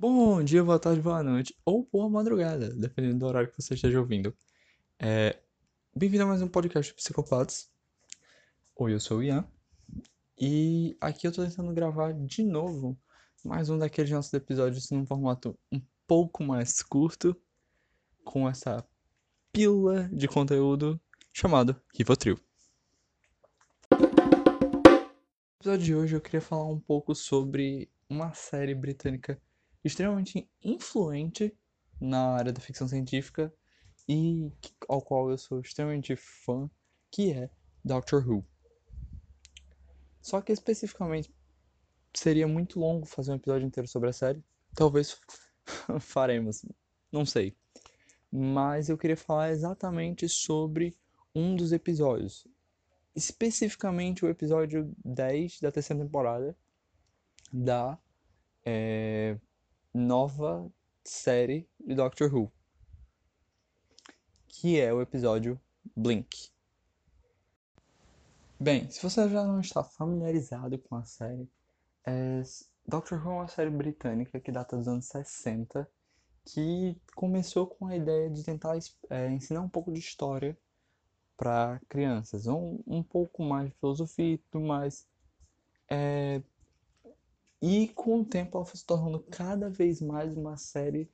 Bom dia, boa tarde, boa noite ou boa madrugada, dependendo do horário que você esteja ouvindo. É... Bem-vindo a mais um podcast de Psicopatas. Oi, eu sou o Ian e aqui eu tô tentando gravar de novo mais um daqueles nossos episódios num formato um pouco mais curto, com essa pílula de conteúdo chamado Rivotril. No episódio de hoje eu queria falar um pouco sobre uma série britânica extremamente influente na área da ficção científica e ao qual eu sou extremamente fã, que é Doctor Who. Só que especificamente seria muito longo fazer um episódio inteiro sobre a série. Talvez faremos, não sei. Mas eu queria falar exatamente sobre um dos episódios. Especificamente o episódio 10 da terceira temporada da é, nova série de Doctor Who, que é o episódio Blink. Bem, se você já não está familiarizado com a série, é... Doctor Who é uma série britânica que data dos anos 60, que começou com a ideia de tentar é, ensinar um pouco de história para crianças, um, um pouco mais de filosofia e tudo mais. É, e com o tempo ela foi se tornando cada vez mais uma série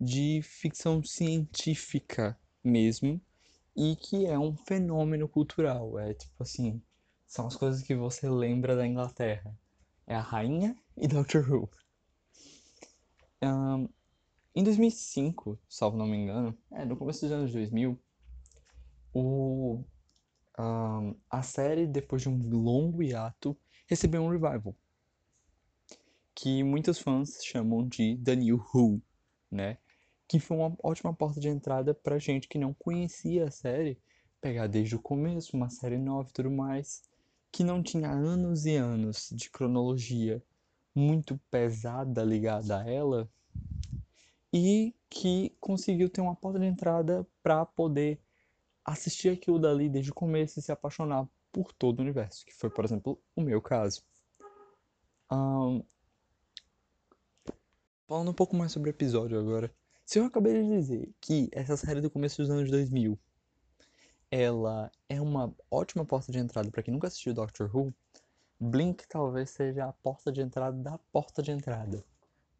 de ficção científica mesmo, e que é um fenômeno cultural. É tipo assim, são as coisas que você lembra da Inglaterra. É a Rainha e Doctor Who. Um, em 2005, salvo não me engano, é, no começo dos anos 2000, o, um, a série, depois de um longo hiato, recebeu um revival que muitos fãs chamam de The New Who, né? Que foi uma ótima porta de entrada pra gente que não conhecia a série, pegar desde o começo, uma série nova e tudo mais, que não tinha anos e anos de cronologia muito pesada ligada a ela, e que conseguiu ter uma porta de entrada para poder assistir aquilo dali desde o começo e se apaixonar por todo o universo, que foi, por exemplo, o meu caso. Um, Falando um pouco mais sobre o episódio agora. Se eu acabei de dizer que essa série do começo dos anos 2000 ela é uma ótima porta de entrada para quem nunca assistiu Doctor Who, Blink talvez seja a porta de entrada da porta de entrada.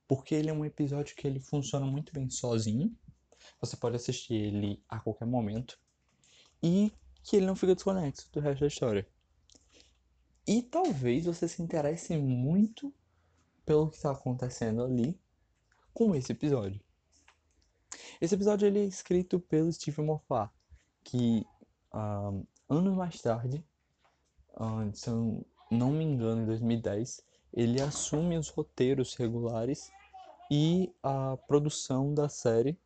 Porque ele é um episódio que ele funciona muito bem sozinho. Você pode assistir ele a qualquer momento. E que ele não fica desconexo do resto da história. E talvez você se interesse muito pelo que está acontecendo ali com esse episódio. Esse episódio ele é escrito pelo Stephen Moffat, que uh, anos mais tarde, uh, se eu não me engano, em 2010, ele assume os roteiros regulares e a produção da série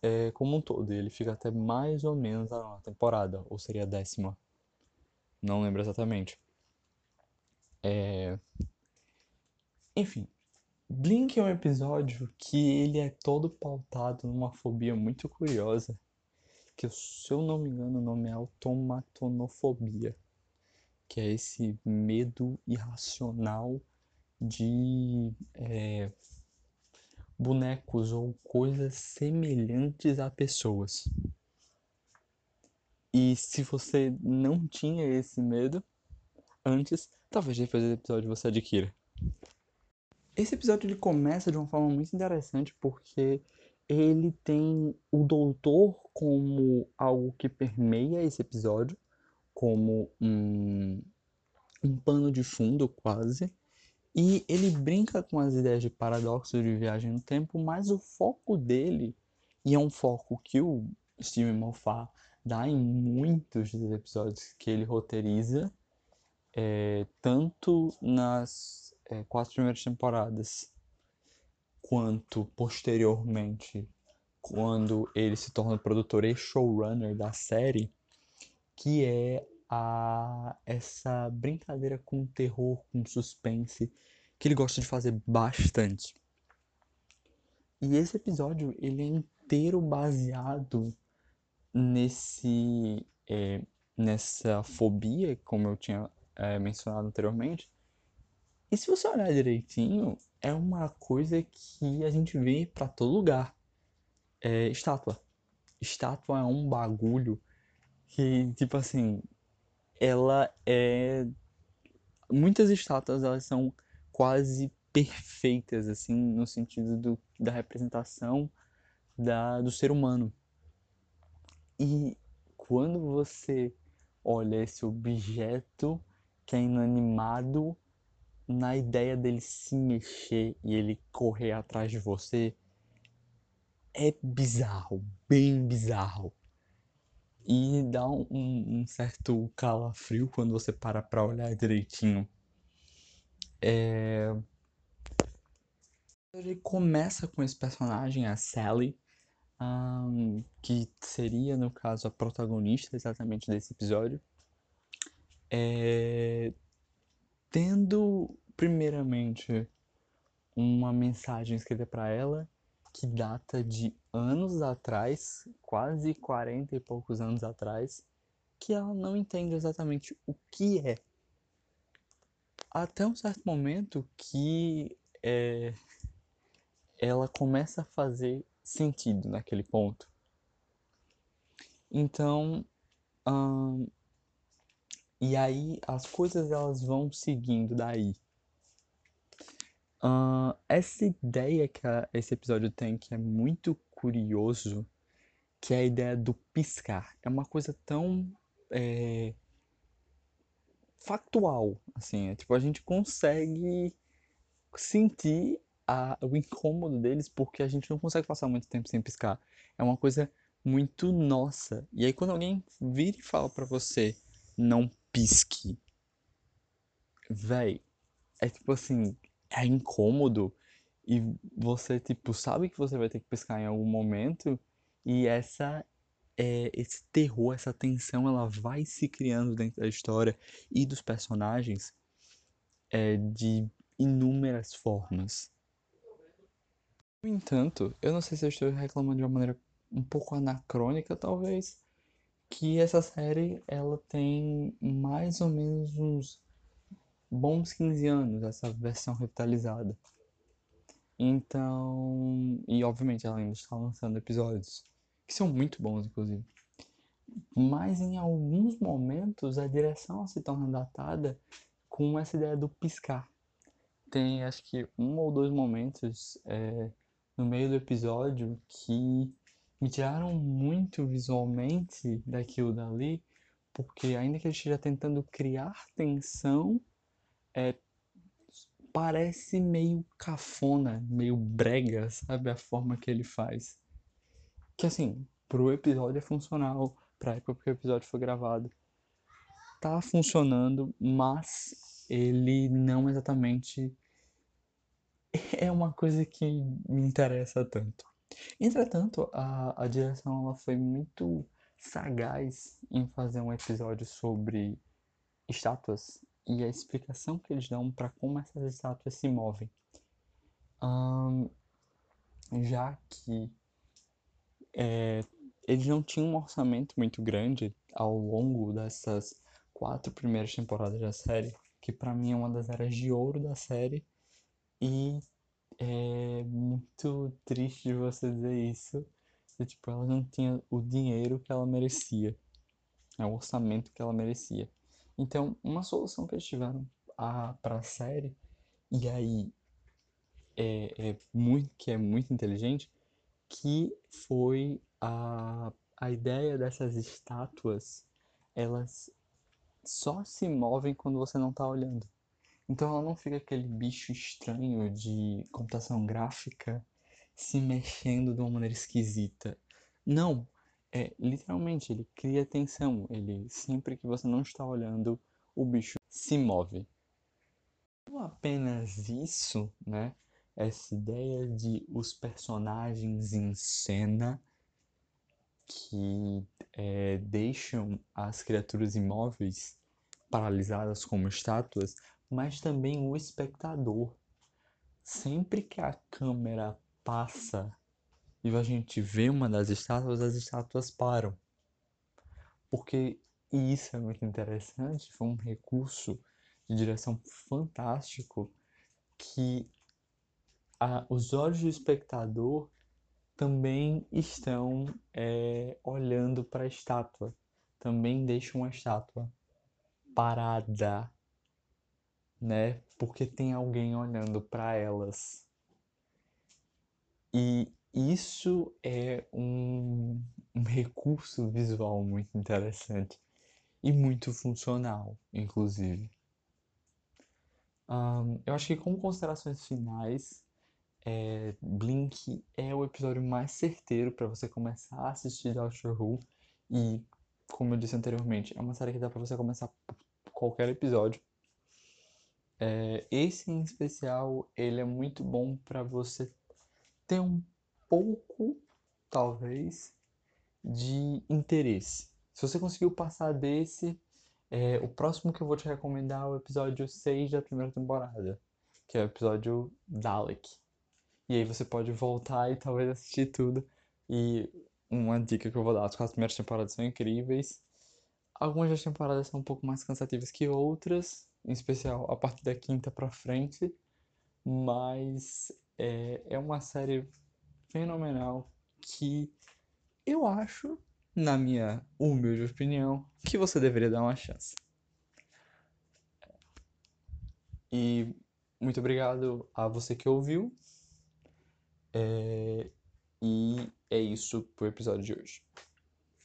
é, como um todo. Ele fica até mais ou menos a temporada, ou seria a décima. Não lembro exatamente. É... Enfim, Blink é um episódio que ele é todo pautado numa fobia muito curiosa, que se eu não me engano o nome é automatonofobia, que é esse medo irracional de é, bonecos ou coisas semelhantes a pessoas. E se você não tinha esse medo antes, talvez depois desse episódio você adquira. Esse episódio ele começa de uma forma muito interessante porque ele tem o doutor como algo que permeia esse episódio, como um, um pano de fundo quase. E ele brinca com as ideias de paradoxo de viagem no tempo, mas o foco dele, e é um foco que o Steven Moffat dá em muitos dos episódios que ele roteiriza, é, tanto nas é, quatro primeiras temporadas, quanto posteriormente, quando ele se torna produtor e showrunner da série, que é a essa brincadeira com terror, com suspense, que ele gosta de fazer bastante. E esse episódio ele é inteiro baseado nesse é, nessa fobia, como eu tinha é, mencionado anteriormente, e se você olhar direitinho, é uma coisa que a gente vê para todo lugar. É estátua. Estátua é um bagulho que, tipo assim, ela é. Muitas estátuas elas são quase perfeitas, assim, no sentido do, da representação da, do ser humano. E quando você olha esse objeto que é inanimado, na ideia dele se mexer e ele correr atrás de você, é bizarro, bem bizarro. E dá um, um certo calafrio quando você para pra olhar direitinho. É... Ele começa com esse personagem, a Sally, um, que seria, no caso, a protagonista exatamente desse episódio. É... Tendo, primeiramente, uma mensagem escrita para ela que data de anos atrás, quase 40 e poucos anos atrás, que ela não entende exatamente o que é. Até um certo momento que é, ela começa a fazer sentido naquele ponto. Então, hum, e aí as coisas elas vão seguindo daí. Uh, essa ideia que a, esse episódio tem, que é muito curioso, que é a ideia do piscar. É uma coisa tão é, factual, assim. É, tipo, a gente consegue sentir a, o incômodo deles porque a gente não consegue passar muito tempo sem piscar. É uma coisa muito nossa. E aí quando alguém vira e fala para você, não pisque, véi, é tipo assim, é incômodo e você, tipo, sabe que você vai ter que piscar em algum momento e essa é, esse terror, essa tensão, ela vai se criando dentro da história e dos personagens é, de inúmeras formas. No entanto, eu não sei se eu estou reclamando de uma maneira um pouco anacrônica, talvez, que essa série ela tem mais ou menos uns bons 15 anos, essa versão revitalizada. Então, e obviamente ela ainda está lançando episódios, que são muito bons, inclusive. Mas em alguns momentos a direção se torna datada com essa ideia do piscar. Tem acho que um ou dois momentos é, no meio do episódio que me tiraram muito visualmente daquilo dali, porque ainda que ele esteja tentando criar tensão, é, parece meio cafona, meio brega, sabe? A forma que ele faz. Que assim, pro episódio é funcional, pra época que o episódio foi gravado, tá funcionando, mas ele não exatamente é uma coisa que me interessa tanto. Entretanto, a, a direção ela foi muito sagaz em fazer um episódio sobre estátuas e a explicação que eles dão para como essas estátuas se movem. Um, já que é, eles não tinham um orçamento muito grande ao longo dessas quatro primeiras temporadas da série, que para mim é uma das eras de ouro da série, e é muito triste de você dizer isso, que, tipo, ela não tinha o dinheiro que ela merecia, é o orçamento que ela merecia. Então, uma solução que eles tiveram para a série, e aí é, é, muito, que é muito inteligente, que foi a, a ideia dessas estátuas, elas só se movem quando você não está olhando. Então ela não fica aquele bicho estranho de computação gráfica se mexendo de uma maneira esquisita. Não, é literalmente ele cria tensão. Ele sempre que você não está olhando, o bicho se move. Não apenas isso, né? Essa ideia de os personagens em cena que é, deixam as criaturas imóveis paralisadas como estátuas mas também o espectador. Sempre que a câmera passa e a gente vê uma das estátuas, as estátuas param. Porque e isso é muito interessante, foi um recurso de direção fantástico que a, os olhos do espectador também estão é, olhando para a estátua, também deixam a estátua parada, né? Porque tem alguém olhando para elas. E isso é um, um recurso visual muito interessante e muito funcional, inclusive. Um, eu acho que como considerações finais, é, Blink é o episódio mais certeiro para você começar a assistir Doctor Who e, como eu disse anteriormente, é uma série que dá para você começar qualquer episódio. É, esse em especial, ele é muito bom para você ter um pouco, talvez, de interesse. Se você conseguiu passar desse, é, o próximo que eu vou te recomendar é o episódio 6 da primeira temporada, que é o episódio Dalek. E aí você pode voltar e talvez assistir tudo. E uma dica que eu vou dar, as quatro primeiras temporadas são incríveis. Algumas das temporadas são um pouco mais cansativas que outras, em especial a partir da quinta pra frente. Mas é, é uma série fenomenal que eu acho, na minha humilde opinião, que você deveria dar uma chance. E muito obrigado a você que ouviu. É, e é isso pro episódio de hoje.